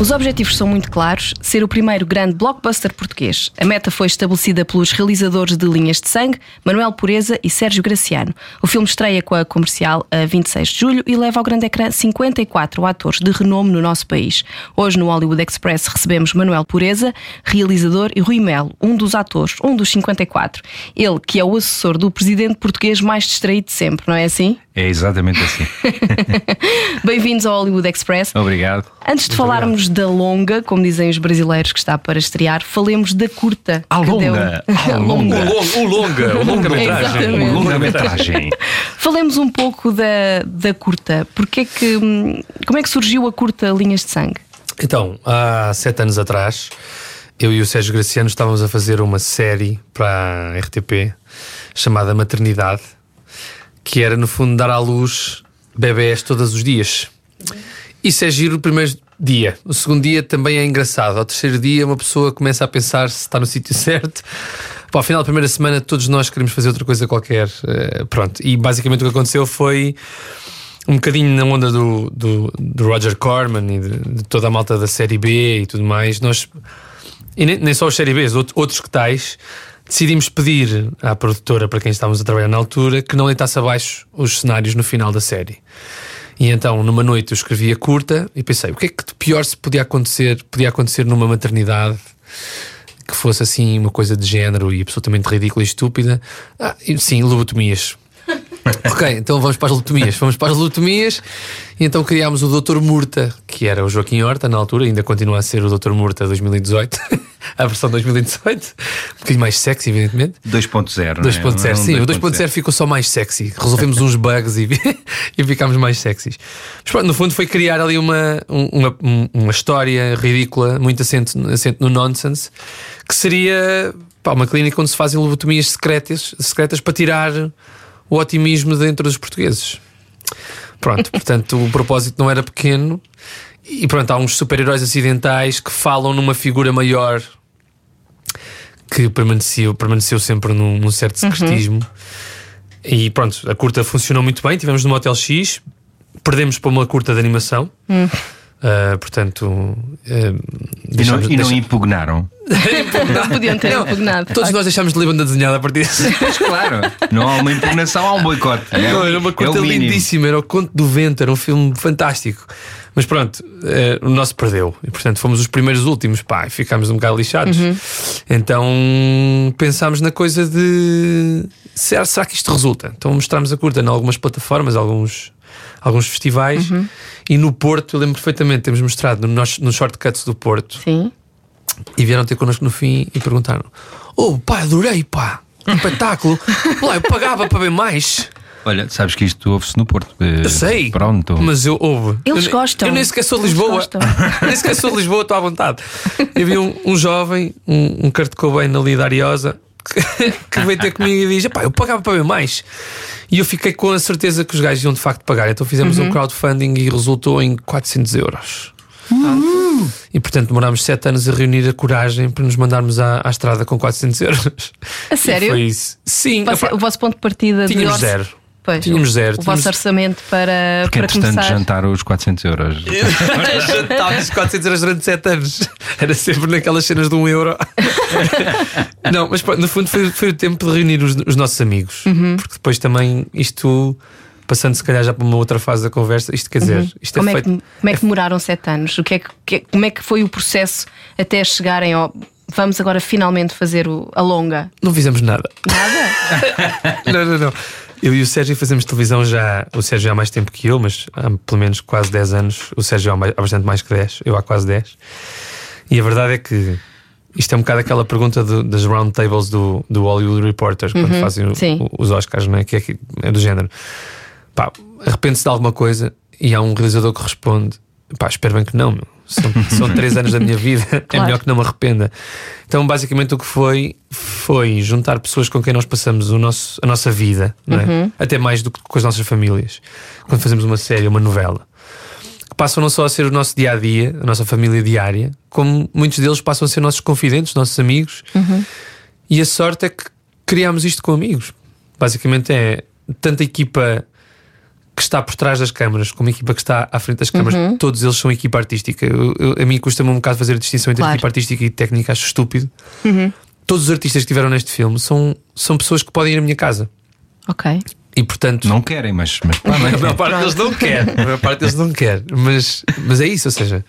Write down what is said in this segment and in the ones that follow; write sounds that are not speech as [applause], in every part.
Os objetivos são muito claros: ser o primeiro grande blockbuster português. A meta foi estabelecida pelos realizadores de Linhas de Sangue, Manuel Pureza e Sérgio Graciano. O filme estreia com a comercial a 26 de julho e leva ao grande ecrã 54 atores de renome no nosso país. Hoje no Hollywood Express recebemos Manuel Pureza, realizador, e Rui Melo, um dos atores, um dos 54. Ele que é o assessor do presidente português mais distraído de sempre, não é assim? É exatamente assim. [laughs] Bem-vindos ao Hollywood Express. Obrigado. Antes de falarmos da longa, como dizem os brasileiros que está para estrear, falemos da curta. A longa. deu- A [laughs] longa. O longa, o longa-metragem. Exatamente. Longa-metragem. [laughs] Falemos um pouco da, da curta. Porque é que, hum, como é que surgiu a curta Linhas de Sangue? Então, há sete anos atrás, eu e o Sérgio Graciano estávamos a fazer uma série para a RTP chamada Maternidade, que era no fundo dar à luz bebés todos os dias. Isso é giro o primeiro dia. O segundo dia também é engraçado. Ao terceiro dia, uma pessoa começa a pensar se está no sítio [laughs] certo. Para ao final da primeira semana, todos nós queremos fazer outra coisa qualquer. Eh, pronto. E basicamente o que aconteceu foi um bocadinho na onda do, do, do Roger Corman e de, de toda a malta da série B e tudo mais, nós, e nem, nem só os série B, out- outros que tais, decidimos pedir à produtora para quem estávamos a trabalhar na altura que não deitasse abaixo os cenários no final da série. E então, numa noite, eu escrevi a curta e pensei: o que é que de pior se podia acontecer, podia acontecer numa maternidade que fosse assim uma coisa de género e absolutamente ridícula e estúpida? Ah, sim, lobotomias. [laughs] Ok, então vamos para as lobotomias. Vamos para as lobotomias e então criámos o Dr. Murta, que era o Joaquim Horta na altura, ainda continua a ser o Dr. Murta 2018, [laughs] [laughs] a versão 2018, um bocadinho mais sexy, evidentemente. 2.0. não é? 2.0, Um sim, o 2.0 ficou só mais sexy. Resolvemos uns bugs e, [laughs] e ficámos mais sexys. Mas pronto, no fundo foi criar ali uma, um- uma, um- uma história ridícula, muito assente, assente no nonsense, que seria pá, uma clínica onde se fazem lobotomias secretas, secretas para tirar o otimismo dentro dos portugueses. Pronto, [laughs] portanto, o propósito não era pequeno. E pronto, há uns super-heróis acidentais que falam numa figura maior que permaneceu, permaneceu sempre num, num certo secretismo. E pronto, a curta funcionou muito bem. Tivemos no Motel X, perdemos para uma curta de animação. Ah, portanto, ah, E não, e não impugnaram. [laughs] Não podiam ter impugnado. todos nós deixámos de ler banda desenhada a partir [laughs] disso. Mas claro, não há uma impugnação, há um boicote. É, Não, era uma é curta o mínimo. lindíssima, era o Conto do Vento, era um filme fantástico. Mas pronto, eh, o nosso perdeu. E portanto fomos os primeiros últimos, pá, e ficámos um bocado lixados. Então pensámos na coisa de será, será que isto resulta? Então mostramos a curta em algumas plataformas, alguns, alguns festivais. E no Porto, eu lembro perfeitamente, temos mostrado no, nos, no shortcuts do Porto Sim. e vieram ter connosco no fim e perguntaram: Oh, pá, adorei, pá, que espetáculo. [laughs] Lá, eu pagava para ver mais. Olha, sabes que isto ouve-se no Porto. Eh, Eu sei. Pronto. Mas eu ouve. Eles eu, gostam. Eu nem sequer sou de Eles Lisboa. [laughs] nem sequer sou de Lisboa, estou à vontade. Eu vi um, um jovem, um, um Cobain ali da Ariosa, que, [laughs] que veio ter comigo e diz: eu pagava para ver mais. E eu fiquei com a certeza que os gajos iam de facto pagar. Então fizemos Uhum. um crowdfunding e resultou em 400 euros. E portanto demorámos 7 anos a reunir a coragem para nos mandarmos à, à estrada com 400 euros. A sério? E foi isso. Sim, Você- o vosso ponto de partida de tínhamos orça- zero. Pois, Tínhamos zero. O Tínhamos- vosso orçamento para, Porque para entretanto começar. jantar os 400 euros. [laughs] Jantámos 400 euros durante 7 anos. Era sempre naquelas cenas de um euro. [laughs] Não, mas no fundo foi, foi o tempo de reunir os, os nossos amigos. Uhum. Porque depois também isto, passando se calhar já para uma outra fase da conversa, isto quer dizer, isto Como é é, que, feito. como é que demoraram sete anos? O que é que, que- como é que foi o processo até chegarem ao. Vamos agora finalmente fazer o, a longa? Não fizemos nada. Nada? [laughs] não, não, não. Eu e o Sérgio fazemos televisão já. O Sérgio há mais tempo que eu, mas há pelo menos quase 10 anos. O Sérgio há, mais- há bastante mais que 10, eu há quase 10. E a verdade é que isto é um bocado aquela pergunta do- das roundtables do, do Hollywood Reporter, quando fazem o- os Oscars, não é? Que é, que é do género. Pá, arrepende-se de alguma coisa e há um realizador que responde: pá, espero bem que não, meu. São, são três anos da minha vida, é Claro. melhor que não me arrependa. Então, basicamente, o que foi foi juntar pessoas com quem nós passamos o nosso, a nossa vida, é? até mais do que com as nossas famílias, quando fazemos uma série, uma novela. Que passam não só a ser o nosso dia a dia, a nossa família diária, como muitos deles passam a ser nossos confidentes, nossos amigos. E a sorte é que criámos isto com amigos. Basicamente é tanta equipa que está por trás das câmaras como a equipa que está à frente das câmaras, Uhum. todos eles são equipa artística. Eu- eu- a mim custa-me um bocado fazer a distinção entre Claro. Uhum. equipa artística e técnica, acho estúpido. Todos os artistas que estiveram neste filme são, são pessoas que podem ir à minha casa. Ok. E portanto. Não querem, mas, mas pá, não é? A maior parte deles não quer. A maior parte deles não quer. Mas, mas é isso, ou seja,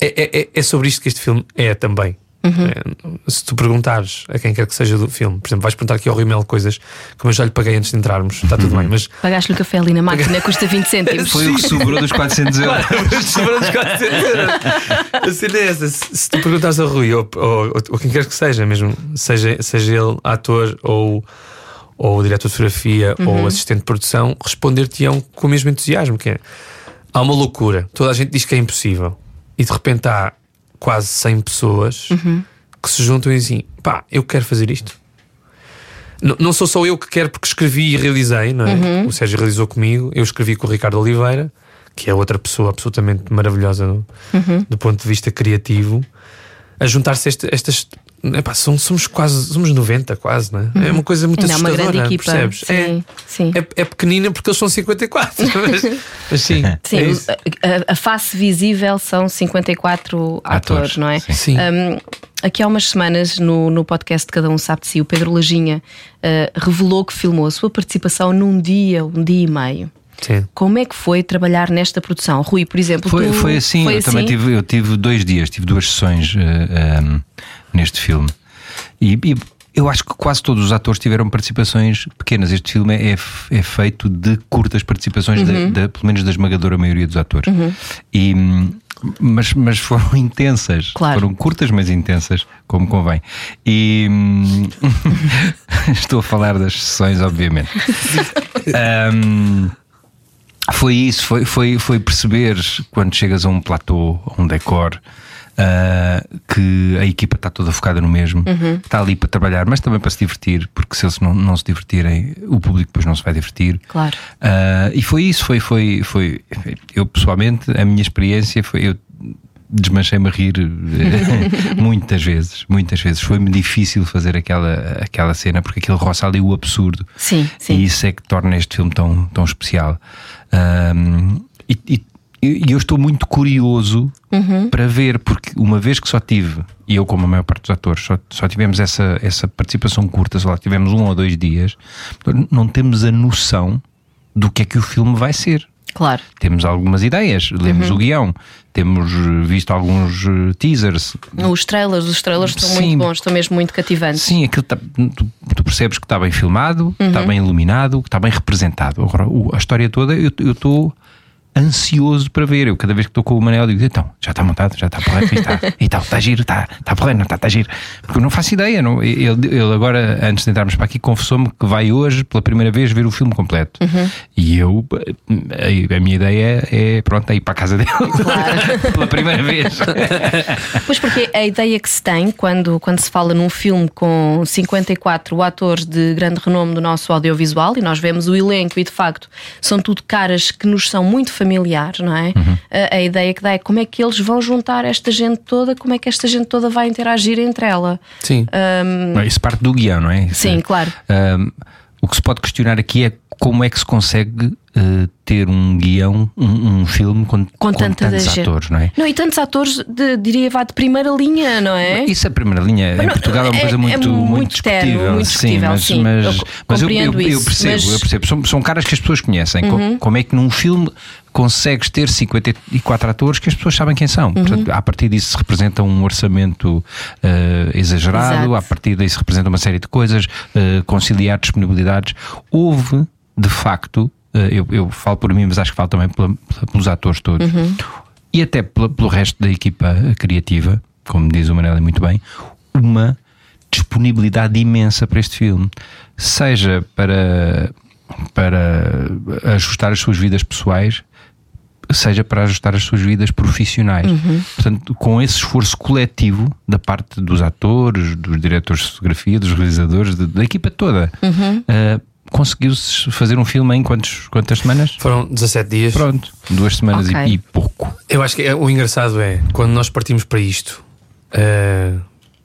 é- é, é sobre isto que este filme é também. É, se tu perguntares a quem quer que seja do filme, por exemplo, vais perguntar aqui ao Rui Mel coisas como eu já lhe paguei antes de entrarmos, está tudo bem, mas Pagaste-lhe o café ali na máquina, custa 20 cêntimos. Foi o que sobrou dos 400 [laughs] euros. a cena é essa. Se, se tu perguntares ao Rui ou, ou, ou quem quer que seja, mesmo, seja, seja ele ator ou, ou diretor de fotografia ou assistente de produção, responder-te-ão com o mesmo entusiasmo. Que é, há uma loucura, toda a gente diz que é impossível, e de repente há quase 100 pessoas que se juntam e dizem: pá, eu quero fazer isto. N- Não sou só eu que quero porque escrevi e realizei, não é? O Sérgio realizou comigo, eu escrevi com o Ricardo Oliveira, que é outra pessoa absolutamente maravilhosa do, do ponto de vista criativo, a juntar-se estas. Epá, são- somos quase, somos 90 quase, não é? É uma coisa muito Não, é uma assustadora, grande equipa. percebes? Sim, é, sim. é, é pequenina porque eles são 54, [laughs] mas, mas sim, [laughs] Sim, é a, a- face visível são 54 atores, Atores, não é? sim. Sim. Um, aqui há umas semanas, no, no podcast de Cada Um Sabe de Si, o Pedro Lajinha uh, revelou que filmou a sua participação num dia, um dia e meio. Sim. Como é que foi trabalhar nesta produção? Rui, por exemplo, Foi, tu- foi assim, foi eu também tive, eu tive dois dias, tive duas sessões eh, ehm, neste filme. E, e eu acho que quase todos os atores tiveram participações pequenas. Este filme é, é feito de curtas participações, Uhum. da- pelo menos da esmagadora maioria dos atores. E, hum, mas, mas foram intensas. Claro. Foram curtas, mas intensas, como convém. E hum, [laughs] estou a falar das sessões, obviamente. Hum, foi isso, foi, foi, foi perceber quando chegas a um platô, a um decor, ah, que a equipa está toda focada no mesmo, está ali para trabalhar, mas também para se divertir, porque se eles não, não se divertirem, o público depois não se vai divertir. Claro. Ah, e foi isso, foi, foi, foi. Eu pessoalmente, a minha experiência foi. Eu, Desmanchei-me a rir eh, [laughs] muitas vezes, muitas vezes. Foi-me difícil fazer aquela, aquela cena porque aquilo roça ali o absurdo. Sim, sim. E isso é que torna este filme tão, tão especial. Ahm, e, e- e eu estou muito curioso para ver, porque uma vez que só tive, e eu, como a maior parte dos atores, só, só tivemos essa, essa participação curta, só lá tivemos um ou dois dias, não temos a noção do que é que o filme vai ser. Claro. Temos algumas ideias, lemos o guião, temos eh, visto alguns eh, teasers, Os trailers, os trailers estão Sim. muito bons, estão mesmo muito cativantes. Sim, aquilo tá- tu, tu percebes que está bem filmado, que está bem iluminado, que está bem representado. Agora, a história toda, eu eu estou ansioso para ver. Eu cada vez que estou com o Manel digo, então, já está montado, já está porreiro, está, [laughs] e tal, está giro, está, está porreiro, não está, está giro. Porque eu não faço ideia. Não, ele, ele agora, antes de entrarmos para aqui, confessou-me que vai hoje, pela primeira vez, ver o filme completo. E eu, a, a minha ideia é, pronto, é ir para a casa dele [laughs] pela primeira vez. [laughs] Pois porque a ideia que se tem quando, quando se fala num filme com 54 atores de grande renome do nosso audiovisual e nós vemos o elenco e de facto são tudo caras que nos são muito familiares, não é? A, a ideia que dá é como é que eles vão juntar esta gente toda, como é que esta gente toda vai interagir entre ela. Sim. Não, Isso parte do guião, não é? Isso Sim, é- claro. Um, o que se pode questionar aqui é como é que se consegue uh, ter um guião, um, um filme com, Com tanta tantos atores, não é? Não, e tantos atores, de, diria, vá de primeira linha, não é? Isso a primeira linha em não, Portugal é uma é- coisa é muito, muito muito terno, discutível. muito discutível, mas, sim. mas, Eu mas eu, eu- eu percebo, mas- Uhum. eu percebo. São, são caras que as pessoas conhecem. Co- Como é que num filme consegues ter 54 atores que as pessoas sabem quem são? Uhum. Portanto, a partir disso se representa um orçamento eh, exagerado, Exato. a partir disso se representa uma série de coisas, eh, conciliar disponibilidades. Houve, de facto, eh, eu, eu falo por mim, mas acho que falo também pela- pelos atores todos, e até pela- pelo resto da equipa criativa, como diz o Manel muito bem, uma disponibilidade imensa para este filme, seja para, para ajustar as suas vidas pessoais, seja para ajustar as suas vidas profissionais. Portanto, com esse esforço coletivo da parte dos atores, dos diretores de fotografia, dos realizadores, de- da equipa toda, eh, conseguiu-se fazer um filme em quantos, quantas semanas? Foram 17 dias. Pronto, duas semanas e- Ok. e, pouco. Eu acho que é- o engraçado é quando nós partimos para isto, eh,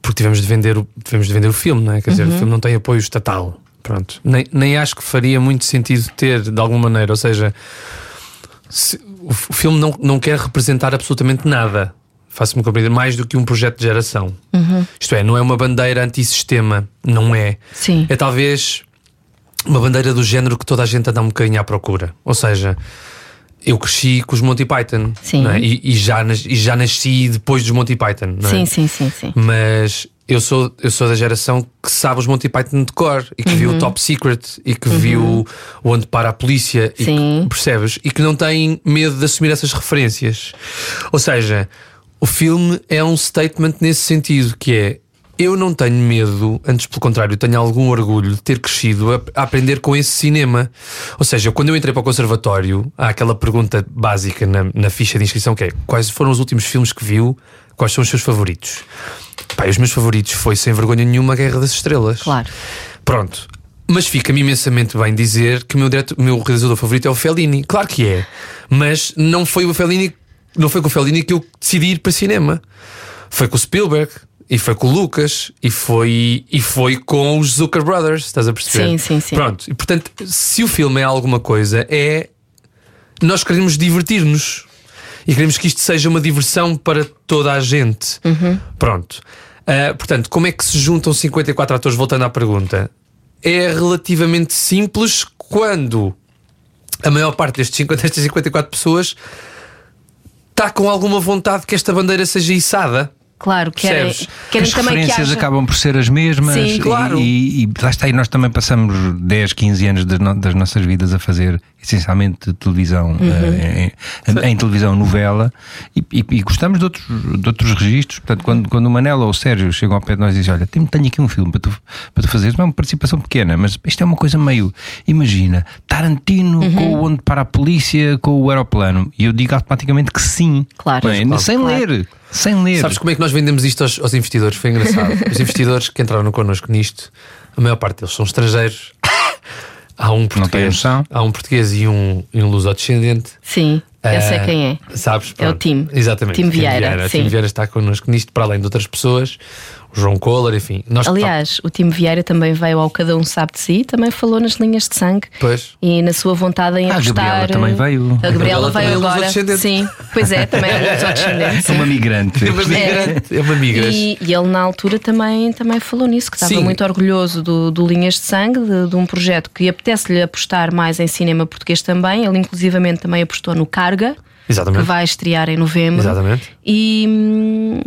porque tivemos de vender o, tivemos de vender o filme, não é? Quer dizer, o filme não tem apoio estatal. Pronto. Nem, nem acho que faria muito sentido ter, de alguma maneira. Ou seja, se- o, o filme não, não quer representar absolutamente nada. Faço-me compreender mais do que um projeto de geração. Isto é, não é uma bandeira antissistema. Não é. Sim. É talvez uma bandeira do género que toda a gente anda um bocadinho à procura. Ou seja, eu cresci com os Monty Python Sim. é? e, e já, e já nasci depois dos Monty Python. É? Sim, sim, sim, sim. Mas eu sou, eu sou da geração que sabe os Monty Python de cor e que viu o Top Secret e que viu o Onde Para a Polícia e Sim. que, percebes? E que não tem medo de assumir essas referências. Ou seja, o filme é um statement nesse sentido que é. Eu não tenho medo, antes pelo contrário, tenho algum orgulho de ter crescido a, a aprender com esse cinema. Ou seja, quando eu entrei para o conservatório, há aquela pergunta básica na, na ficha de inscrição que é: quais foram os últimos filmes que viu? Quais são os seus favoritos? Pá, os meus favoritos foi sem vergonha nenhuma a Guerra das Estrelas. Claro. Pronto. Mas fica-me imensamente bem dizer que o meu, direto, meu realizador favorito é o Fellini. Claro que é. Mas não foi o Fellini, não foi com o Fellini que eu decidi ir para cinema. Foi com o Spielberg. E foi com o Lucas e foi, e foi com os Zucker Brothers, estás a perceber? Sim, sim, sim. Pronto, e portanto, se o filme é alguma coisa, é nós queremos divertir-nos e queremos que isto seja uma diversão para toda a gente. Pronto. Ah, portanto, como é que se juntam 54 atores? Voltando à pergunta, é relativamente simples quando a maior parte destes 50, destas 54 pessoas está com alguma vontade que esta bandeira seja içada. Claro, querem, querem As também que haja. acabam por ser as mesmas Sim, e- claro. e, e lá está, e nós também passamos 10, 15 anos das, no- das nossas vidas a fazer essencialmente televisão Uhum. eh, em, em televisão novela e, e- e gostamos de outros, de outros registros. Portanto, quando, quando o Manela ou o Sérgio chegam ao pé de nós e dizem: Olha, tenho, tenho aqui um filme para tu, para tu fazeres, não é uma participação pequena, mas isto é uma coisa meio. Imagina, Tarantino Uhum. com o Onde para a Polícia com o aeroplano. E eu digo automaticamente que sim. Claro. É? Claro. Sem Claro. ler. Sem ler. Sabes como é que nós vendemos isto aos, aos investidores? Foi engraçado. Os investidores que entraram connosco nisto, a maior parte deles são estrangeiros. Há um português, noção. há um português e um, e um luso-descendente. Sim, eu sei Ah, quem é. Sabes? É o Pronto. Tim. Exatamente. Tim Vieira, O sim. Tim Vieira está connosco nisto, para além de outras pessoas. João Kohler, enfim. Nós, Aliás, o Tim Vieira também veio ao Cada Um Sabe de Si, também falou nas linhas de sangue Pois. e na sua vontade em Ah, a apostar. Gabriela também veio. A Gabriela, Gabriela também é veio agora. Sim, pois é, também é luso-descendente. É uma migrante. É uma migrante. É uma migrante. E, e ele na altura também, também falou nisso, que estava Sim. muito orgulhoso do, do Linhas de Sangue, de, de um projeto que apetece-lhe apostar mais em cinema português também. Ele inclusivamente também apostou no Carga, que Exatamente. vai estrear em novembro. Exatamente. E, hum,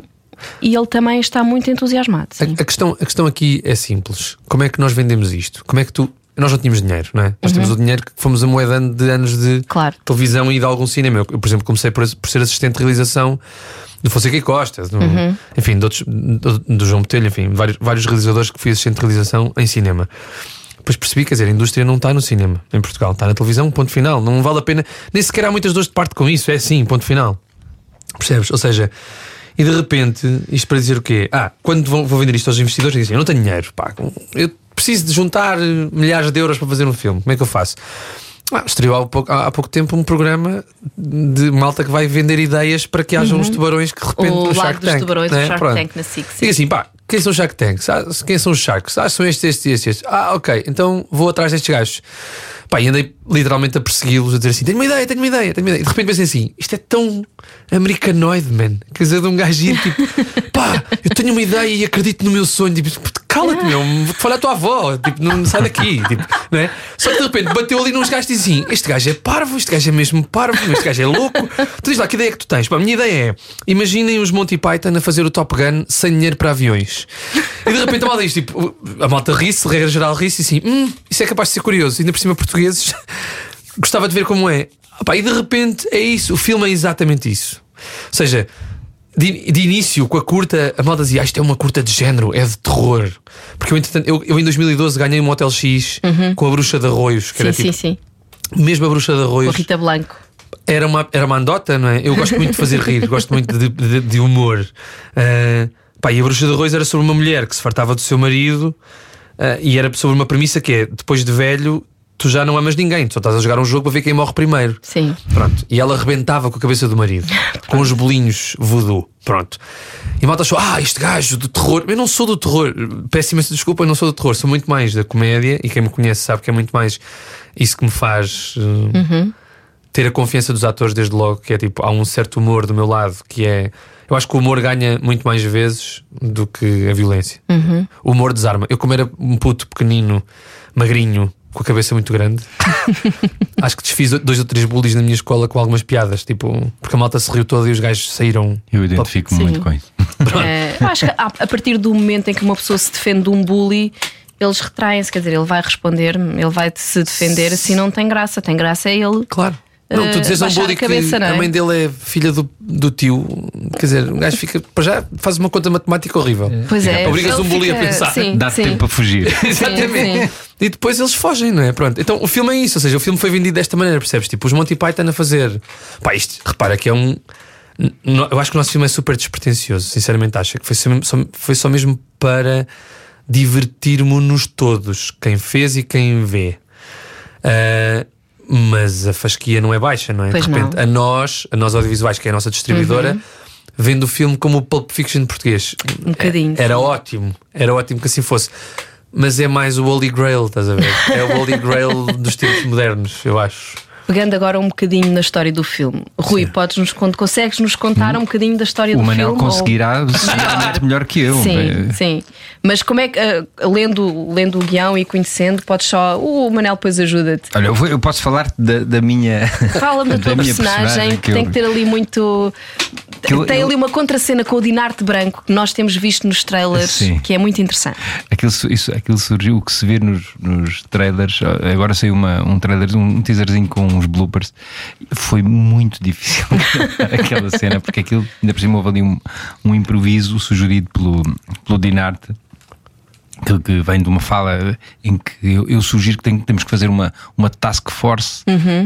e ele também está muito entusiasmado. A, a questão, a questão aqui é simples. Como é que nós vendemos isto? Como é que tu. Nós não tínhamos dinheiro, não é? Nós temos o dinheiro que fomos amoedando de anos de Uhum. Claro. televisão e de algum cinema. Eu, por exemplo, comecei por, por ser assistente de realização do Fonseca e Costa, do, Uhum. enfim, outros, do, do João Botelho, enfim, vários, vários realizadores que fui assistente de realização em cinema. Depois percebi, quer dizer, a indústria não está no cinema em Portugal, está na televisão, ponto final. Não vale a pena, nem sequer há muitas dores de parte com isso, é assim, ponto final. Percebes? Ou seja, e de repente, isto para dizer o quê? Ah, quando vou, vender isto aos investidores, dizem: Eu não tenho dinheiro, pá, eu preciso de juntar milhares de euros para fazer um filme, como é que eu faço? Ah, estreou há pouco, há pouco tempo um programa de malta que vai vender ideias para que hajam uns tubarões que de repente Uhum. O no Shark dos Tank. Tubarões, não o é? Shark Pronto. Tank na SIC, sim. Diga assim, pá, quem são os Shark Tanks? Ah, quem são os Sharks? Ah, são estes, estes, estes, estes. Ah, ok, então vou atrás destes gajos. Pá, e andei literalmente a persegui-los, a dizer assim: tenho uma ideia, tenho uma ideia, tenho uma ideia. E de repente pensei assim: isto é tão americanoide, man. Quer dizer, de um gajinho tipo, [laughs] pá, eu tenho uma ideia e acredito no meu sonho. Tipo, cala-te, meu, falar à tua avó, tipo, não sai daqui, tipo, não é? Só que de repente bateu ali nos gajos e assim: este gajo é parvo, este gajo é mesmo parvo, este gajo é louco. Tu diz lá, que ideia é que tu tens? Pá, a minha ideia é: imaginem os Monty Python a fazer o Top Gun sem dinheiro para aviões. E de repente a malta diz: tipo, a malta ri-se, regra geral ri-se e assim, hum, isso é capaz de ser curioso, ainda por cima portugueses. Gostava de ver como é. Pá, e de repente é isso, o filme é exatamente isso. Ou seja, de, de início, com a curta, a malta dizia: ah, isto é uma curta de género, é de terror. Porque eu, entretanto, eu, eu em 2012 ganhei um Hotel X com a Bruxa de Arroios, que Sim, era sim, tipo, sim. mesmo a Bruxa de Com Arroios. Rita Blanco. Era uma, era uma andota, não é? Eu gosto muito de fazer rir, [laughs] gosto muito de, de- de humor. Ah, pá, e a Bruxa de Arroz era sobre uma mulher que se fartava do seu marido ah, e era sobre uma premissa que é: depois de velho, tu já não amas ninguém, tu só estás a jogar um jogo para ver quem morre primeiro. Sim. Pronto. E ela rebentava com a cabeça do marido, [laughs] com os bolinhos voodoo. Pronto. E malta achou: ah, este gajo do terror. Eu não sou do terror, peço imensa desculpa, eu não sou do terror, sou muito mais da comédia. E quem me conhece sabe que é muito mais isso que me faz. uh, Ter a confiança dos atores desde logo, que é tipo, há um certo humor do meu lado que é. Eu acho que o humor ganha muito mais vezes do que a violência. O humor desarma. Eu, como era um puto pequenino, magrinho, com a cabeça muito grande, [laughs] acho que desfiz dois ou três bullies na minha escola com algumas piadas, tipo, porque a malta se riu toda e os gajos saíram. Eu identifico Sim. muito com isso. [laughs] Eu acho que a, a partir do momento em que uma pessoa se defende de um bully, eles retraem-se, quer dizer, ele vai responder, ele vai se defender, assim não tem graça, tem graça é ele. Claro. Não, tu Eh, dizes a um a cabeça, que não é? a mãe dele é filha do, do tio, quer dizer, o gajo fica, para já faz uma conta matemática horrível. Pois é. Obrigas ele um bully a pensar. Dá-te tempo para fugir. [laughs] Exatamente. sim. E depois eles fogem, não é? Pronto. Então o filme é isso, ou seja, o filme foi vendido desta maneira, percebes? Tipo, os Monty Python a fazer. Pá, isto, repara que é um. Eu acho que o nosso filme é super despretensioso, sinceramente acho que foi só, foi só mesmo para divertirmos-nos todos, quem fez e quem vê. Ah, mas a fasquia não é baixa, não é? Pois de repente, não. a nós, a nós audiovisuais, que é a nossa distribuidora, vendo o filme como o Pulp Fiction português. Um bocadinho, Era sim. ótimo, era ótimo que assim fosse. Mas é mais o Holy Grail, estás a ver? É o Holy Grail [laughs] dos tempos modernos, eu acho. Pegando agora um bocadinho na história do filme. Rui, podes nos consegues nos contar um bocadinho da história O do Manel filme? ou- conseguirá seguramente melhor que eu. Sim, Eh, sim. Mas como é que, ah, lendo, lendo o guião e conhecendo, podes só. O Manel depois ajuda-te. Olha, eu, vou- eu posso falar da, da minha. [laughs] Fala-me [laughs] da tua minha personagem, que, eu- tem que ter ali muito. Eu- tem ali uma contracena com o Dinarte branco que nós temos visto nos trailers, Sim. que é muito interessante. Aquilo, isso, aquilo surgiu, o que se vê nos, nos trailers, agora saiu uma, um trailer, um teaserzinho com uns bloopers. Foi muito difícil [laughs] aquela cena, porque aquilo ainda por cima houve ali um, um improviso sugerido pelo, pelo Dinarte. Que, vem de uma fala em que eu, eu sugiro que tem- temos que fazer uma, uma task force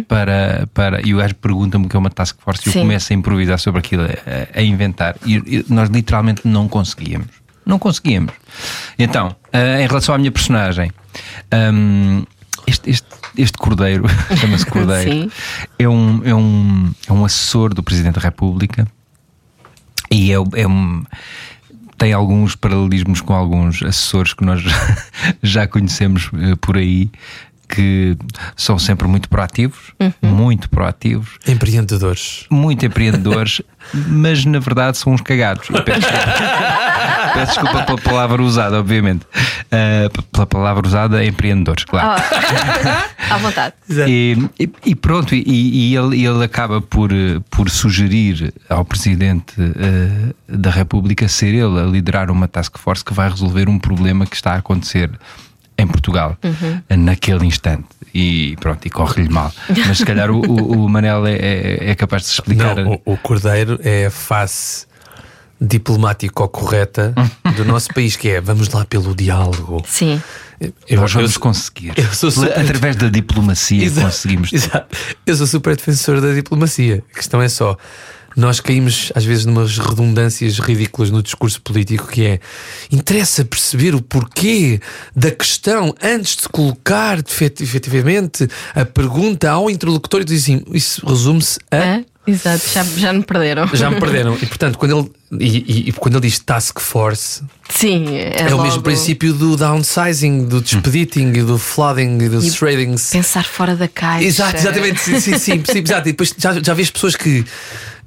para, para. E o gajo pergunta-me o que é uma task force e eu começo a improvisar sobre aquilo, a, a inventar. E, e nós literalmente não conseguíamos. Não conseguíamos. Então, ah, em relação à minha personagem, hum, este, este, este cordeiro, [laughs] chama-se Cordeiro, é um, é, um, é um assessor do Presidente da República e é, é um. Tem alguns paralelismos com alguns assessores que nós [laughs] já conhecemos eh, por aí, que são sempre muito proativos, muito proativos, Empreendedores. muito empreendedores, [laughs] mas na verdade são uns cagados. Peço, desculpa, [laughs] peço desculpa pela palavra usada, obviamente. P- pela palavra usada, empreendedores, claro. [laughs] À vontade. E, e- e pronto, e, e ele, ele acaba por, por sugerir ao Presidente eh, da República ser ele a liderar uma task force que vai resolver um problema que está a acontecer em Portugal eh, naquele instante. E pronto, e corre-lhe mal. Mas se calhar o, o- o Manel é, é- é capaz de se explicar. Não, o, o Cordeiro é a face diplomático correta [laughs] do nosso país, que é vamos lá pelo diálogo. Sim. Eu, Nós vamos eu- conseguir. eu sou super- Através da diplomacia Exato, conseguimos. Exato. Eu sou super defensor da diplomacia. A questão é só. Nós caímos às vezes numas redundâncias ridículas no discurso político que é interessa perceber o porquê da questão antes de colocar efet- efetivamente a pergunta ao interlocutor e diz assim, isso resume-se a Hã? Exato, já, já me perderam. já me perderam. E portanto, quando ele, e, e- e quando ele diz task force, Sim, é, é, o logo mesmo princípio do downsizing, do despediting, e do flooding e do E shredding. Pensar fora da caixa. Exato, exatamente, sim, sim, sim, sim, exato. E depois já, já vês pessoas que,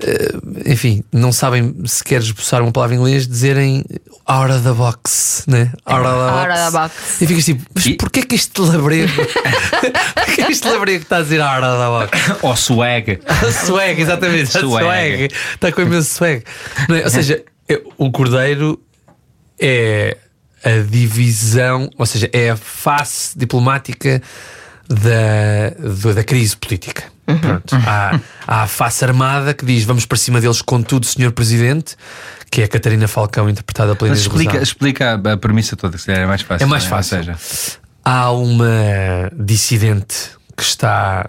eh, enfim, não sabem sequer esboçar uma palavra em inglês dizerem out of the box, né? Out of the box. Out of the box. E ficas tipo, mas porquê que este labrego, [laughs] porquê que este labrego está a dizer out of the box? Ou swag. [laughs] swag, exatamente. Swag. Swag. Está com imenso swag. Não é? Ou seja, é- o cordeiro é a divisão, ou seja, é a face diplomática da, da crise política. Pronto. Há, há a face armada que diz vamos para cima deles com tudo, senhor Presidente, que é a Catarina Falcão, interpretada pela Inês explica, explica a, premissa toda, se é mais fácil. É mais não fácil. Ou seja, Há uma dissidente que está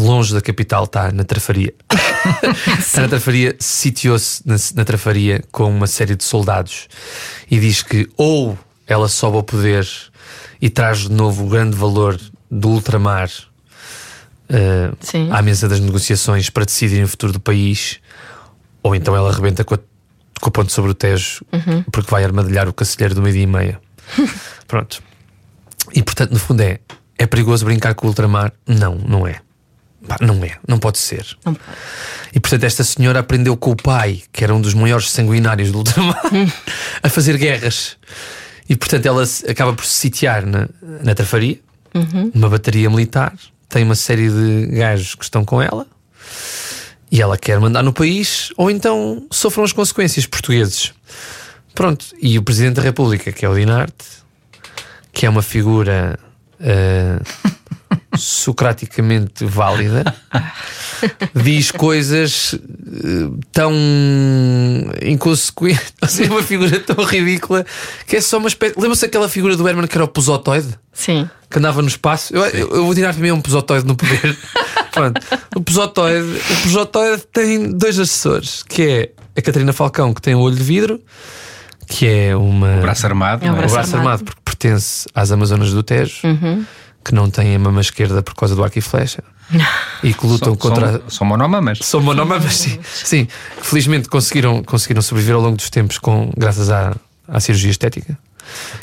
longe da capital, está na Trafaria. [laughs] está na Trafaria, sitiou-se na, na Trafaria com uma série de soldados e diz que ou ela sobe ao poder e traz de novo o grande valor do ultramar Sim. à mesa das negociações para decidirem o futuro do país, ou então ela arrebenta com a, com a ponte sobre o Tejo porque vai armadilhar o cacilheiro do meio-dia e meia. [laughs] Pronto. E portanto, no fundo, é: é perigoso brincar com o ultramar? Não, não é. Pá, não é, não pode ser. Não pode. E portanto, esta senhora aprendeu com o pai, que era um dos maiores sanguinários do ultramar, [laughs] a fazer guerras. E portanto, ela acaba por se sitiar na, na Trafaria, numa bateria militar. Tem uma série de gajos que estão com ela e ela quer mandar no país, ou então sofram as consequências portugueses. Pronto, e o Presidente da República, que é o Dinarte, que é uma figura eh, [laughs] socraticamente válida, diz coisas eh, tão inconsequentes, [laughs] seja, uma figura tão ridícula que é só uma espécie. Lembra-se aquela figura do Herman que era o posotoide? Sim. que andava no espaço. Eu, eu, eu vou tirar mim um pesotoide no poder. [laughs] Pronto. O pesotoide, o pesotoide tem dois assessores, que é a Catarina Falcão, que tem o olho de vidro, que é uma. Braço armado. É um não o braço braço armado. armado, porque pertence às Amazonas do Tejo, que não tem a mama esquerda por causa do arco e flecha. E que lutam São, contra. são, são monomamas. São monomamas, sim. sim. Felizmente conseguiram, conseguiram sobreviver ao longo dos tempos com, graças à, à cirurgia estética.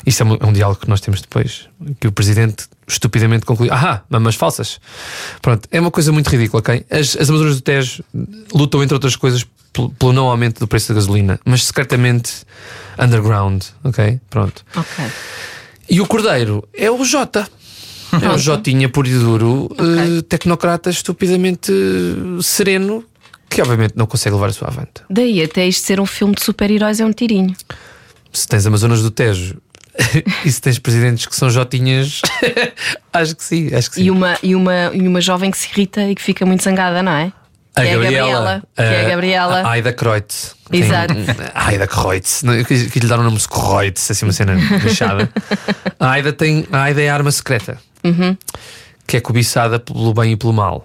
Isto é um, é um diálogo que nós temos depois. Que o presidente estupidamente conclui: Ah, mamas falsas. Pronto, é uma coisa muito ridícula, ok? As, as Amazonas do Tejo lutam, entre outras coisas, pelo, pelo não aumento do preço da gasolina, mas secretamente underground, ok? Pronto. Ok. E o Cordeiro é o Jota. É o Jotinha puro e duro, eh, tecnocrata estupidamente eh, sereno, que obviamente não consegue levar a sua avante. Daí até isto ser um filme de super-heróis é um tirinho. Se tens Amazonas do Tejo [laughs] e se tens presidentes que são Jotinhas, [laughs] acho que sim, acho que sim. E uma, e, uma, e uma jovem que se irrita e que fica muito zangada, não é? A que é a Gabriela. Que é a Gabriela. A Aida Kreutz. Exato. Tem- A Aida Kreutz. Não, eu quis, quis lhe dar um nome Kreutz, assim uma cena [laughs] lixada. A Aida, tem, a Aida é a arma secreta. Uhum. Que é cobiçada pelo bem e pelo mal.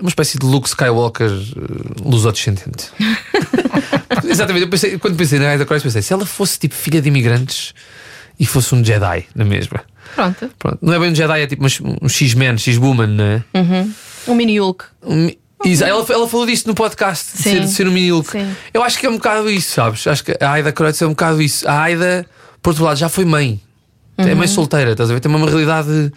Uma espécie de Luke Skywalker uh, lusodescendente. [laughs] Exatamente. Eu pensei, quando pensei na Aida Kreutz, pensei se ela fosse tipo filha de imigrantes e fosse um Jedi, na mesma. Pronto. Pronto. Não é bem um Jedi, é tipo um, um X-Men, X-Woman, não é? Um mini Hulk. Um- Isa- ela, ela falou disso no podcast, de ser, de ser um mini Hulk. Sim. Eu acho que é um bocado isso, sabes? Acho que a Aida Kreutz é um bocado isso. A Aida, por outro lado, já foi mãe. É Uhum. mãe solteira, estás a ver? Tem uma realidade.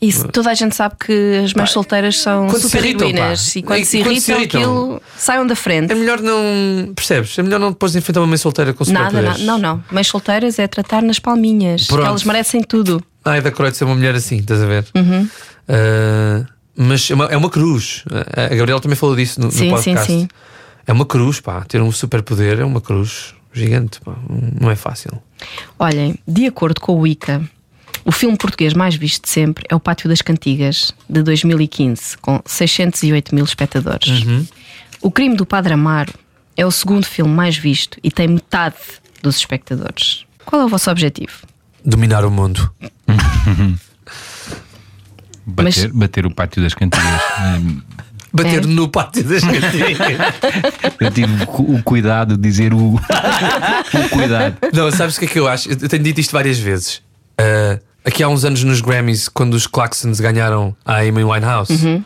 Isso, toda a gente sabe que as mães solteiras são quando super irritam, heroínas e quando E se quando irritam, se irritam. aquilo saiam da frente. É melhor não. Percebes? É melhor não depois enfrentar uma mãe solteira com Nada, nada. Não, não. Mães solteiras é tratar nas palminhas. Pronto. Elas merecem tudo. A Aida Kreutz é uma mulher assim, estás a ver? Uhum. Ah, mas é uma, é uma cruz. A Gabriela também falou disso no, no Sim, sim, podcast. sim. É uma cruz, pá. Ter um superpoder é uma cruz gigante, pá. Não é fácil. Olhem, de acordo com o Wicca, o filme português mais visto de sempre é O Pátio das Cantigas, de 2015, com 608 mil espectadores. O Crime do Padre Amaro é o segundo filme mais visto e tem metade dos espectadores. Qual é o vosso objetivo? Dominar o mundo. [laughs] Bater, bater o pátio das cantigas. [laughs] Bater É. no pátio das cantigas. [laughs] Eu tive o cu- o cuidado de dizer o, o cuidado. Não, sabes o que é que eu acho? Eu tenho dito isto várias vezes. Ah, aqui há uns anos nos Grammys, quando os Claxons ganharam a Amy Winehouse,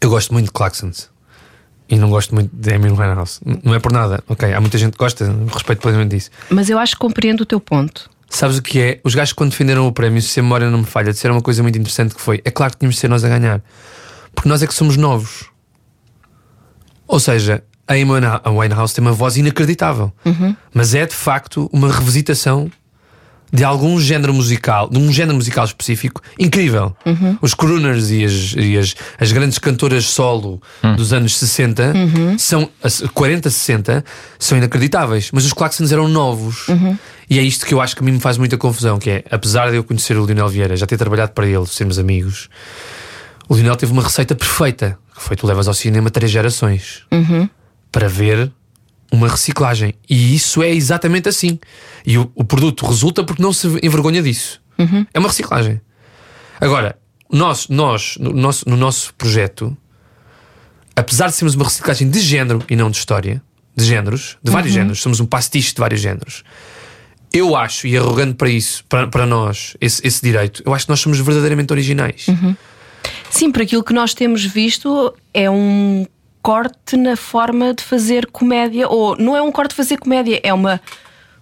eu gosto muito de Claxons. E não gosto muito de Amy Winehouse. Não é por nada. Ok, há muita gente que gosta, respeito plenamente disso. Mas eu acho que compreendo o teu ponto. Sabes o que é? Os gajos, quando defenderam o prémio, se a memória não me falha, disseram uma coisa muito interessante que foi: é claro que tínhamos de ser nós a ganhar, porque nós é que somos novos. Ou seja, a Amy Winehouse tem uma voz inacreditável, mas é de facto uma revisitação de algum género musical, de um género musical específico incrível. Os crooners e, as, e as, as grandes cantoras solo dos anos 60 são as 40, 60 são inacreditáveis, mas os Claxons eram novos. E é isto que eu acho que a mim me faz muita confusão, que é, apesar de eu conhecer o Lionel Vieira, já ter trabalhado para ele, sermos amigos, o Lionel teve uma receita perfeita, que foi tu levas ao cinema três gerações para ver uma reciclagem. E isso é exatamente assim. E o, o produto resulta porque não se envergonha disso. É uma reciclagem. Agora, nós, nós no, nosso, no nosso projeto, apesar de sermos uma reciclagem de género e não de história, de géneros, de vários géneros, somos um pastiche de vários géneros. eu acho, e arrogante para isso, para, para nós, esse, esse direito, eu acho que nós somos verdadeiramente originais. Sim, por aquilo que nós temos visto, é um corte na forma de fazer comédia, ou não é um corte de fazer comédia, é uma,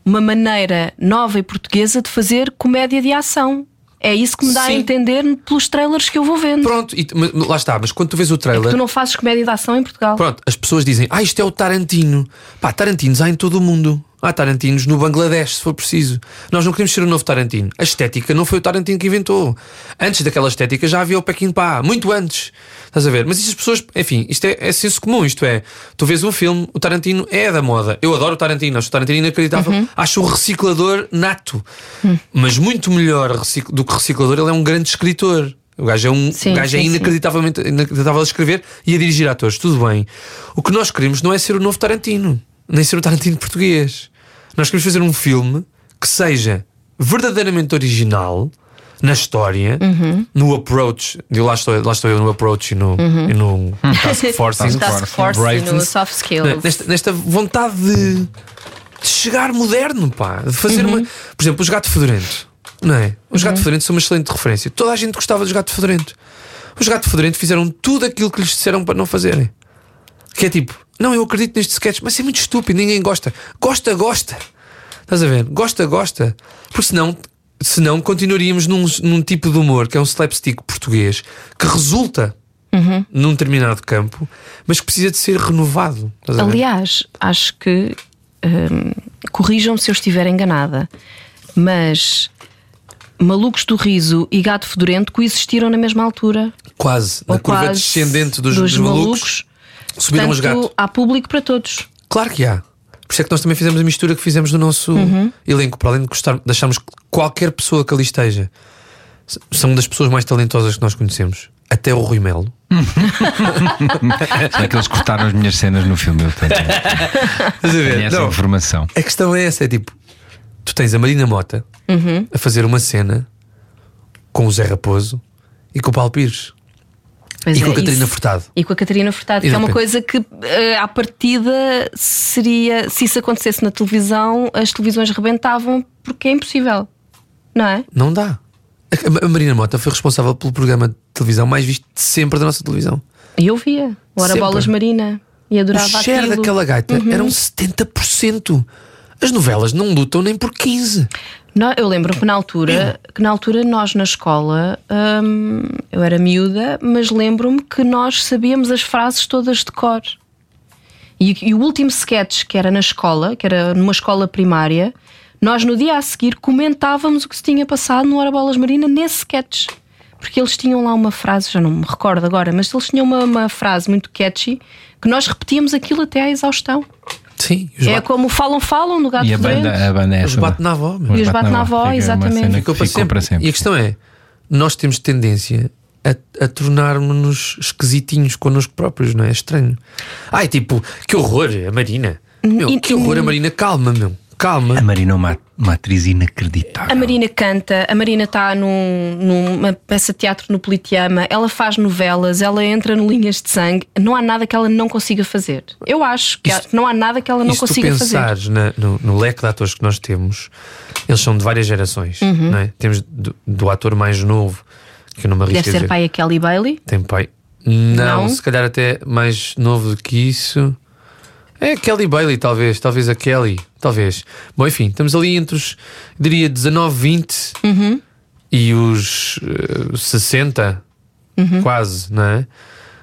uma maneira nova e portuguesa de fazer comédia de ação. É isso que me dá a Sim. entender pelos trailers que eu vou vendo. Pronto, e, mas lá está, mas quando tu vês o É trailer. que tu não fazes comédia de ação em Portugal. Pronto, as pessoas dizem, ah, isto é o Tarantino. Pá, Tarantinos há em todo o mundo. Há Tarantinos no Bangladesh, se for preciso. Nós não queremos ser o novo Tarantino. A estética não foi o Tarantino que inventou. Antes daquela estética já havia o Pequim Pá, muito antes. Estás a ver? Mas isso as pessoas, enfim, isto é, é senso comum. Isto é, tu vês um filme, o Tarantino é da moda. Eu adoro o Tarantino, acho o Tarantino inacreditável. Acho um reciclador nato. Mas muito melhor do que reciclador, ele é um grande escritor. O gajo é, um, Sim, o gajo é sim, sim. inacreditavelmente inacreditável a escrever e a dirigir atores. Tudo bem. O que nós queremos não é ser o novo Tarantino, nem ser o Tarantino português. Nós queremos fazer um filme que seja verdadeiramente original na história, Uhum. no approach. E lá estou, lá estou eu no approach e no, Uhum. e no task [laughs] force. Task Force e no soft skills. Nesta, nesta vontade de, de chegar moderno, pá, de fazer Uhum. uma. Por exemplo, os gato fedorento, não é? Os gato fedorento são uma excelente referência. Toda a gente gostava dos gato fedorento. Os gato fedorento fizeram tudo aquilo que lhes disseram para não fazerem. Que é tipo, não, eu acredito neste sketch, mas é muito estúpido, ninguém gosta. Gosta, gosta. Estás a ver? Gosta, gosta. Porque senão, senão continuaríamos num, num tipo de humor que é um slapstick português que resulta num determinado campo, mas que precisa de ser renovado. Aliás, acho que hum, corrijam-me se eu estiver enganada, mas Malucos do Riso e Gato Fedorento coexistiram na mesma altura. Quase. Na ou curva quase descendente dos, dos malucos, subiram os Portanto, gatos. há público para todos. Claro que há. Por isso é que nós também fizemos a mistura que fizemos no nosso Uhum. elenco, para além de gostar, de acharmos que qualquer pessoa que ali esteja são das pessoas mais talentosas que nós conhecemos. Até o Rui Melo. Será que eles cortaram as minhas cenas no filme? Eu ver? tenho essa Não, informação. a questão é essa: é tipo, tu tens a Marina Mota Uhum. a fazer uma cena com o Zé Raposo e com o Paulo Pires Pois e com é, a Catarina isso. Furtado. E com a Catarina Furtado, E que é uma coisa que eh, à partida seria, se isso acontecesse na televisão, as televisões rebentavam porque é impossível, não é? Não dá. A, Marina Mota foi responsável pelo programa de televisão mais visto de sempre da nossa televisão. E eu via, o Hora Sempre. Bolas Marina, e adorava o share aquilo. Uhum. daquela gaita eram 70%. As novelas não lutam nem por 15%. Não, eu lembro que na altura, que na altura nós na escola, hum, eu era miúda, mas lembro-me que nós sabíamos as frases todas de cor. E, e o último sketch que era na escola, que era numa escola primária, nós no dia a seguir comentávamos o que se tinha passado no Hora Bolas Marina nesse sketch. Porque eles tinham lá uma frase, já não me recordo agora, mas eles tinham uma, uma frase muito catchy que nós repetíamos aquilo até à exaustão. Sim, os É bate, como falam, falam no gato E a Fedorento. banda, a banda é os essa. bate na avó. meu. E os bate na avó, exatamente. Ficou para ficou para sempre. E a questão é: nós temos tendência a, a tornarmos-nos esquisitinhos connosco próprios, não é? É estranho. Ai, tipo, que horror, a Marina. Meu, E- que horror, a Marina. Calma, meu. Calma. A Marina é uma, uma atriz inacreditável. A Marina canta, a Marina está num, numa peça de teatro no Politeama, ela faz novelas, ela entra no Linhas de Sangue, não há nada que ela não consiga fazer. Eu acho que há- não há nada que ela não se tu consiga fazer. pensares na- no, no leque de atores que nós temos, eles são de várias gerações, Uhum. não é? Temos do, do ator mais novo, que eu não me arrisco Deve a ser dizer. pai a Kelly Bailey. Tem pai? Não, Não? se calhar até mais novo do que isso. É a Kelly Bailey, talvez. Talvez a Kelly. Talvez. Bom, enfim, estamos ali entre os, diria, 19, 20 Uhum. e os eh, 60, quase, não é?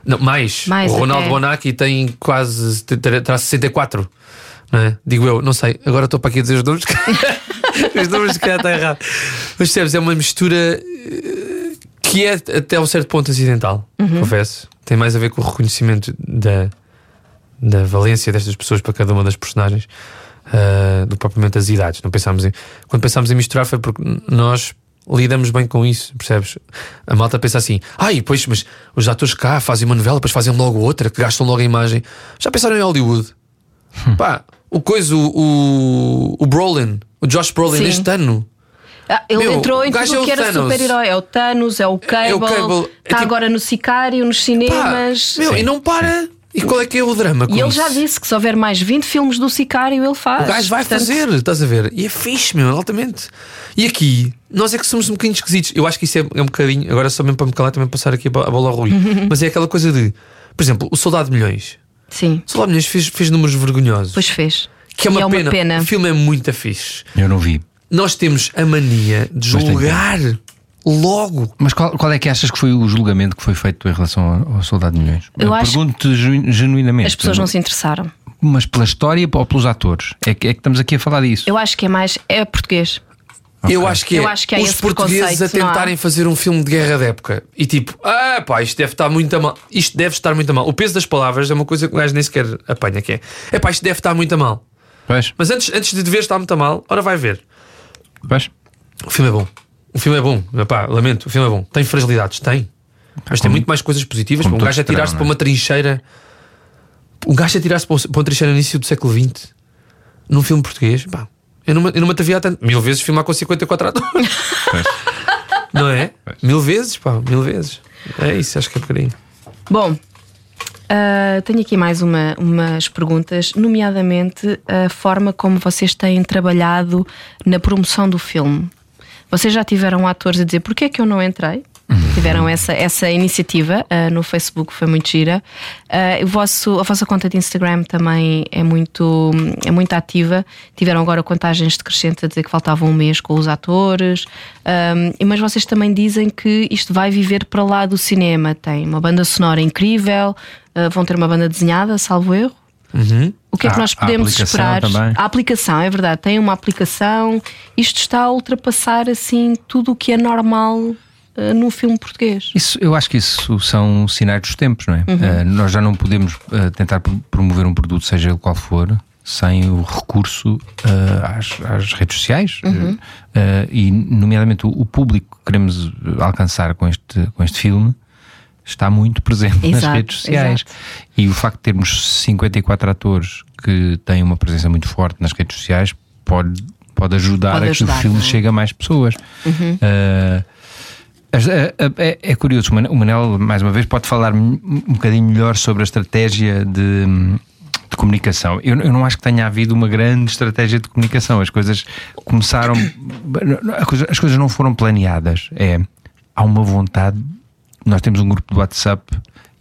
Não, mais. Uhum. Mais o Ronaldo até. Bonacci tem quase. ter- terá 64, não é? Digo eu, não sei. Agora estou para aqui a dizer os números. [laughs] os números, calhar está errado. Mas percebes, é uma mistura eh, que é até um certo ponto acidental, Uhum. confesso. Tem mais a ver com o reconhecimento da, da valência destas pessoas para cada uma das personagens ah, do propriamente as idades. Não pensámos em, quando pensámos em misturar foi porque nós lidamos bem com isso, percebes? A malta pensa assim, ai, pois, mas os atores cá fazem uma novela, depois fazem logo outra, que gastam logo a imagem. Já pensaram em Hollywood? Pá, o coisa, o, o, o Brolin, o Josh Brolin, Sim. este ano. Ah, ele Meu, entrou em tudo é o que era Thanos. super-herói. É o Thanos, é o Cable, É o Cable. É está tipo- agora no Sicário, nos Pá, cinemas. meu, Sim, e não para. E qual é que é o drama com E ele isso? já disse que se houver mais 20 filmes do Sicário, ele faz. O gajo vai Portanto, fazer, estás a ver? E é fixe, meu, altamente. E aqui, nós é que somos um bocadinho esquisitos. Eu acho que isso é, é um bocadinho, agora só mesmo para me calar, também passar aqui a bo- a bola ao Rui. [laughs] Mas é aquela coisa de, por exemplo, o Soldado de Milhões. Sim, O Soldado de Milhões fez, fez números vergonhosos. pois fez. que é uma, E pena. pena. O filme é muito fixe. Eu não vi. Nós temos a mania de julgar logo. Mas qual, qual é que achas que foi o julgamento que foi feito em relação ao, ao Soldado de Milhões? Eu acho- Pergunto-te genu- genuinamente. As pessoas não se interessaram. Mas pela história ou pelos atores? É que, é que estamos aqui a falar disso. Eu acho que é mais. É português. Eu acho que é Eu acho que há os esse portugueses a há? tentarem fazer um filme de guerra de época e tipo, ah pá, isto deve estar muito a mal. Isto deve estar muito a mal. O peso das palavras é uma coisa que o gajo nem sequer apanha, que é, é pá, isto deve estar muito a mal. Pois, Mas antes, antes de ver estar muito a mal, ora vai ver. pois. O filme é bom. O filme é bom. Epá, lamento, o filme é bom. Tem fragilidades? Tem. Mas tem muito mais coisas positivas. como Um gajo a tirar-se terão, para não é? uma trincheira. Um gajo a tirar-se para um- para uma trincheira no início do século XX num filme português. Pá, eu não, me- eu não me atavia tanto. Mil vezes filmar com 54 atores. pois. Não é? Mil vezes, pá, mil vezes. É isso, acho que é por aí. Bom, ah, tenho aqui mais uma, umas perguntas, nomeadamente a forma como vocês têm trabalhado na promoção do filme. Vocês já tiveram atores a dizer porque é que eu não entrei? Tiveram essa, essa iniciativa ah, no Facebook, foi muito gira. Ah, o vosso, a vossa conta de Instagram também é muito, é muito ativa. Tiveram agora contagens decrescentes a dizer que faltava um mês com os atores. E mas vocês também dizem que isto vai viver para lá do cinema. Tem uma banda sonora incrível, ah, vão ter uma banda desenhada, salvo erro. O que é que nós podemos aplicação esperar? também. A aplicação, é verdade, tem uma aplicação. Isto está a ultrapassar assim tudo o que é normal ah, num filme português. Isso, eu acho que isso são sinais dos tempos, não é? Eh, nós já não podemos eh, tentar pro- promover um produto, seja ele qual for, sem o recurso eh, às, às redes sociais Eh, eh, e, nomeadamente, o, o público que queremos alcançar com este, com este filme está muito presente nas Exato, redes sociais. exato. E o facto de termos 54 atores que têm uma presença muito forte nas redes sociais pode, pode ajudar Pode a que ajudar, o filme não é? chegue a mais pessoas. Eh, as- é, é- curioso, o Manel- mais uma vez, pode falar um bocadinho melhor sobre a estratégia de, de comunicação. Eu, eu não acho que tenha havido uma grande estratégia de comunicação. As coisas começaram. [coughs] As coisas não foram planeadas. É, há uma vontade. Nós temos um grupo de WhatsApp.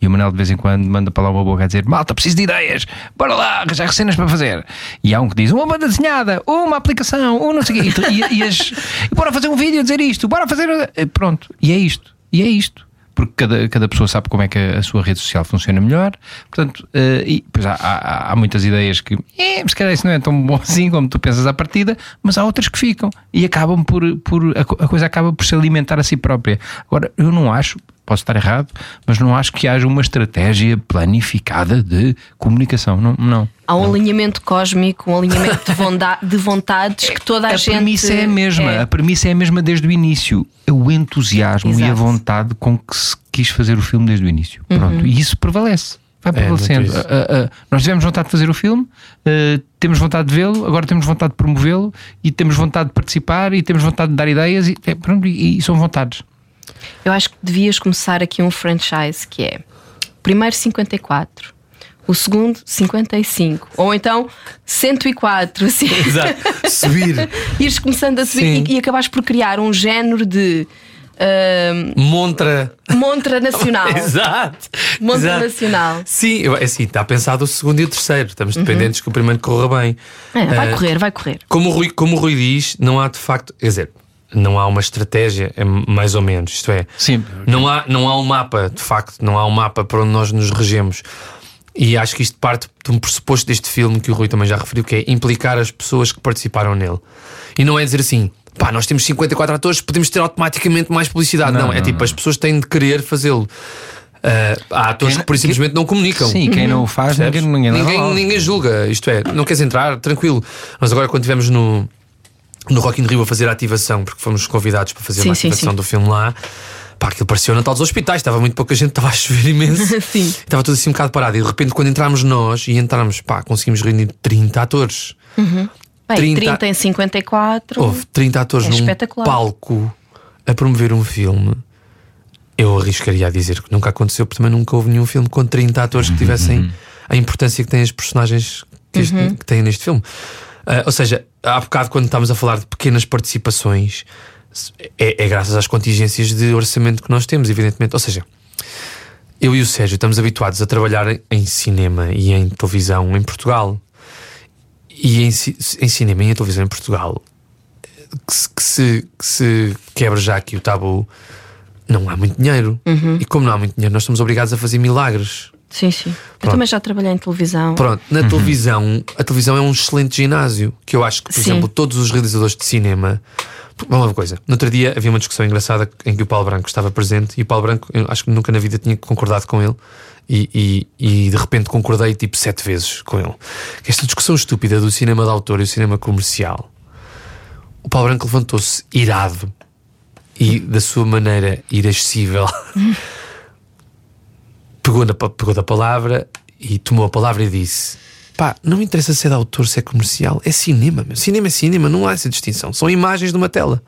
E o Manel de vez em quando manda para lá uma boca a dizer Malta, preciso de ideias, bora lá, arranjar cenas para fazer. E há um que diz uma banda desenhada, uma aplicação, um não sei o quê. E, e, as, [laughs] e bora fazer um vídeo a dizer isto, bora fazer. Pronto, e é isto, e é isto. Porque cada, cada pessoa sabe como é que a, a sua rede social funciona melhor. Portanto, eh, e, pois há, há, há muitas ideias que, eh, se calhar isso não é tão bom assim como tu pensas à partida, mas há outras que ficam e acabam por. por a, a coisa acaba por se alimentar a si própria. Agora, eu não acho, posso estar errado, mas não acho que haja uma estratégia planificada de comunicação. Não. não. Há um alinhamento cósmico, um alinhamento de, vontades que toda a, a gente. premissa é a mesma, é. a premissa é a mesma desde o início. É o entusiasmo e a Exato. vontade com que se quis fazer o filme desde o início. Pronto, e isso prevalece. Vai prevalecendo. muito isso. Ah, ah, ah, nós tivemos vontade de fazer o filme, ah, temos vontade de vê-lo, agora temos vontade de promovê-lo e temos vontade de participar e temos vontade de dar ideias e, é, pronto, e, e são vontades. Eu acho que devias começar aqui um franchise que é primeiro 54, o segundo 55, ou então 104, [laughs] assim. Exato. Subir. [laughs] Ires começando a subir e, e acabares por criar um género de ahm, Montra. montra nacional. [laughs] Exato. Montra Exato. nacional. Sim, é assim, está pensado o segundo e o terceiro. Estamos dependentes que o primeiro corra bem. É, vai Ah, correr, vai correr. Como o, Rui, como o Rui diz, não há de facto. Quer dizer, não há uma estratégia, é mais ou menos. Isto é, Sim. não há, não há um mapa, de facto, não há um mapa para onde nós nos regemos. E acho que isto parte de um pressuposto deste filme que o Rui também já referiu, que é implicar as pessoas que participaram nele. E não é dizer assim, pá, nós temos 54 atores, podemos ter automaticamente mais publicidade. Não, Não, é não, tipo, não. as pessoas têm de querer fazê-lo. Ah, há atores Quem- que por isso simplesmente não comunicam. Sim, quem não o faz, ninguém, ninguém, ninguém, ninguém julga. Isto é, não queres entrar, tranquilo. Mas agora, quando estivemos no, no Rock in Rio a fazer a ativação, porque fomos convidados para fazer Sim, uma sim, ativação sim. do filme lá, pá, aquilo parecia o Natal dos hospitais. Estava muito pouca gente, estava a chover imenso. [laughs] Sim. Estava tudo assim um bocado parado. E de repente, quando entramos nós e entramos, pá, conseguimos reunir 30 atores. Bem, 30 30, em 54. Houve 30 atores É num palco a promover um filme. eu arriscaria a dizer que nunca aconteceu, porque também nunca houve nenhum filme com 30 atores que tivessem a importância que têm as personagens que, este- que têm neste filme. Ah, ou seja, há bocado, quando estávamos a falar de pequenas participações, é, é graças às contingências de orçamento que nós temos, evidentemente. Ou seja, eu e o Sérgio estamos habituados a trabalhar em- em cinema e em televisão em Portugal. E em, em cinema e em televisão em Portugal, que se, que se, que se quebra já aqui o tabu, não há muito dinheiro. E como não há muito dinheiro, nós estamos obrigados a fazer milagres. Sim, sim. Eu Pronto. também já trabalhei em televisão. Pronto, na televisão, a televisão é um excelente ginásio. Que eu acho que, por Sim. exemplo, todos os realizadores de cinema. Vamos uma coisa. No outro dia havia uma discussão engraçada em que o Paulo Branco estava presente e o Paulo Branco, eu acho que nunca na vida tinha concordado com ele. E, e- e de repente concordei tipo sete vezes com ele. Esta discussão estúpida do cinema de autor e o cinema comercial. O Paulo Branco levantou-se irado e da sua maneira irascível [laughs] pegou, na, pegou da palavra e tomou a palavra e disse: Pá, não me interessa se é de autor, se é comercial, é cinema. Meu. Cinema é cinema, não há essa distinção. São imagens de uma tela.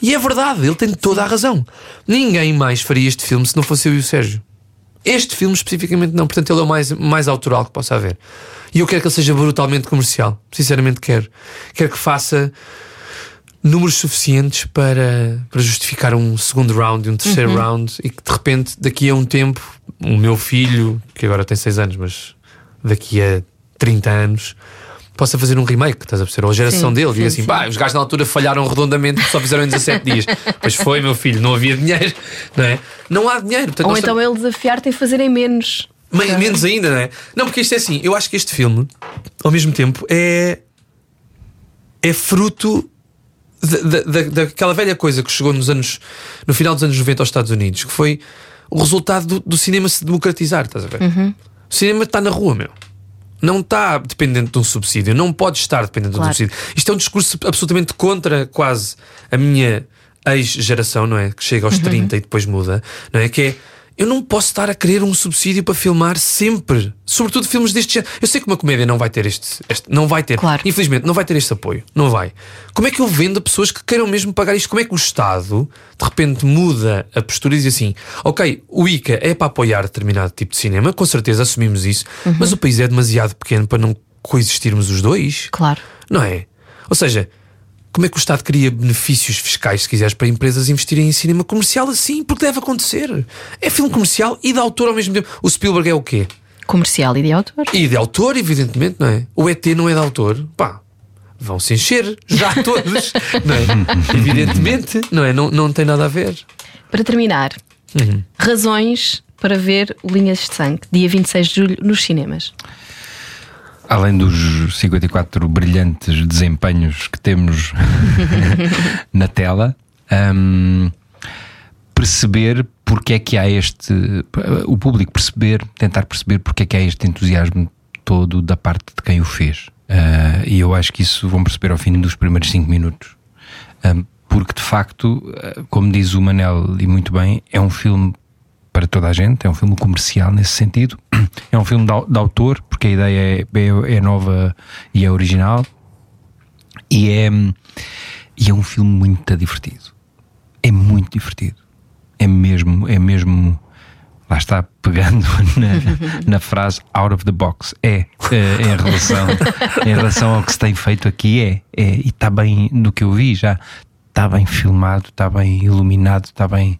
E é verdade, ele tem toda a razão. Ninguém mais faria este filme se não fosse eu e o Sérgio. Este filme especificamente não, portanto ele é o mais, mais autoral que possa haver. E eu quero que ele seja brutalmente comercial. Sinceramente quero. Quero que faça números suficientes para, para justificar um segundo round e um terceiro round e que de repente, daqui a um tempo, o meu filho, que agora tem 6 anos, mas daqui a 30 anos, possa fazer um remake, estás a perceber? Ou a geração Sim, dele, diga assim: sim. pá, os gajos na altura falharam redondamente só fizeram em 17 dias. [laughs] Pois foi, meu filho, não havia dinheiro, não é? Não há dinheiro. Portanto, Ou então ele desafiar-te em fazerem menos. Me- menos ainda, não é? Não, porque isto é assim, eu acho que este filme, ao mesmo tempo, é. é fruto da- da- da- daquela velha coisa que chegou nos anos. no final dos anos 90 aos Estados Unidos, que foi o resultado do, do cinema se democratizar, estás a ver? O cinema está na rua, meu. Não está dependente de um subsídio, não pode estar dependente Claro. de um subsídio. Isto é um discurso absolutamente contra quase a minha ex-geração, não é? Que chega aos 30 e depois muda, não é? Que é. Eu não posso estar a querer um subsídio para filmar sempre. Sobretudo filmes deste género. Eu sei que uma comédia não vai ter este. este- não vai ter. Claro. Infelizmente, não vai ter este apoio. Não vai. Como é que eu vendo a pessoas que queiram mesmo pagar isto? Como é que o Estado, de repente, muda a postura e diz assim: ok, o ICA é para apoiar determinado tipo de cinema, com certeza assumimos isso, mas o país é demasiado pequeno para não coexistirmos os dois? Claro. Não é? Ou seja, como é que o Estado cria benefícios fiscais, se quiseres, para empresas investirem em cinema comercial assim? Porque deve acontecer. É filme comercial e de autor ao mesmo tempo. O Spielberg é o quê? Comercial e de autor. E de autor, evidentemente, não é? O ET não é de autor. Pá, vão se encher já todos, [laughs] não é? Evidentemente, não é? Não, não tem nada a ver. Para terminar, Uhum. razões para ver o Linhas de Sangue, dia 26 de julho, nos cinemas. Além dos 54 brilhantes desempenhos que temos [laughs] na tela, hum, perceber porque é que há este. O público perceber, tentar perceber porque é que há este entusiasmo todo da parte de quem o fez. Ah, e eu acho que isso vão perceber ao fim dos primeiros 5 minutos. Hum, porque de facto, ah, como diz o Manel, e muito bem, é um filme para toda a gente, é um filme comercial nesse sentido. [clears throat] É um filme de, de autor, porque a ideia é, é, é nova e é original. E é, e é um filme muito divertido. É muito divertido. É mesmo, é mesmo. Lá está pegando [laughs] na, na frase out of the box. É, é, em, relação, em relação ao que se tem feito aqui, é. é e está bem, do que eu vi já, está bem filmado, está bem iluminado, está bem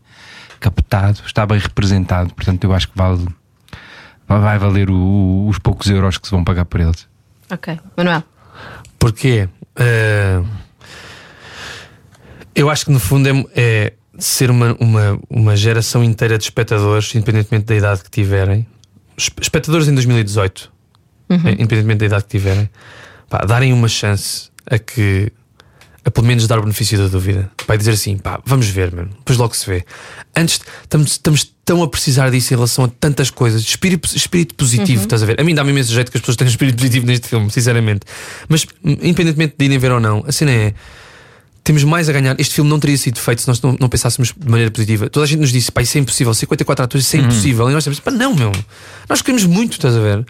captado, está bem representado. Portanto, eu acho que vale, vai valer o- os poucos euros que se vão pagar por eles. Ok. Manuel. Porquê? Eh, eu acho que no fundo é, é ser uma, uma, uma geração inteira de espectadores, independentemente da idade que tiverem, esp- espectadores em 2018, eh, independentemente da idade que tiverem, pá, darem uma chance a que a pelo menos dar o benefício da dúvida. Vai dizer assim, pá, vamos ver, mano. Depois logo se vê. Antes estamos, estamos tão a precisar disso em relação a tantas coisas. Espírito, espírito positivo, estás a ver? A mim dá-me imenso jeito que as pessoas tenham [laughs] espírito positivo neste filme, sinceramente. Mas, independentemente de irem ver ou não, a cena é. Temos mais a ganhar. Este filme não teria sido feito se nós não, não pensássemos de maneira positiva. Toda a gente nos disse, pá, isso é impossível. 54 atores, isso é impossível. E nós temos, pá, não, meu. Nós queremos muito, estás a ver?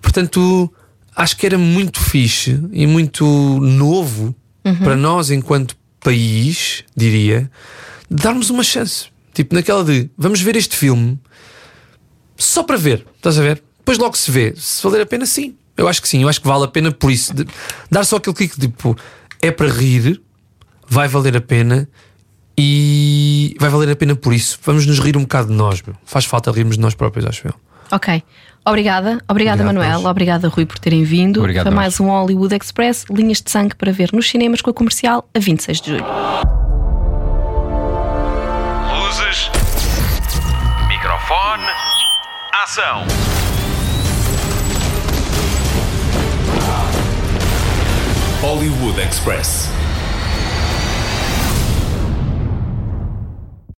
Portanto, acho que era muito fixe e muito novo para nós, enquanto país, diria, darmos uma chance. Tipo, naquela de vamos ver este filme só para ver, estás a ver? Depois logo se vê. Se valer a pena, sim. Eu acho que sim, eu acho que vale a pena por isso. De- dar só aquele clique, tipo, é para rir, vai valer a pena e vai valer a pena por isso. Vamos nos rir um bocado de nós, meu. Faz falta rirmos de nós próprios, acho eu. Ok. Obrigada, obrigada Obrigado, Manuel, obrigada Rui por terem vindo. Obrigado, Foi nós. mais um Hollywood Express, linhas de sangue para ver nos cinemas com a comercial a 26 de julho. Luzes. Microfone. Ação. Hollywood Express.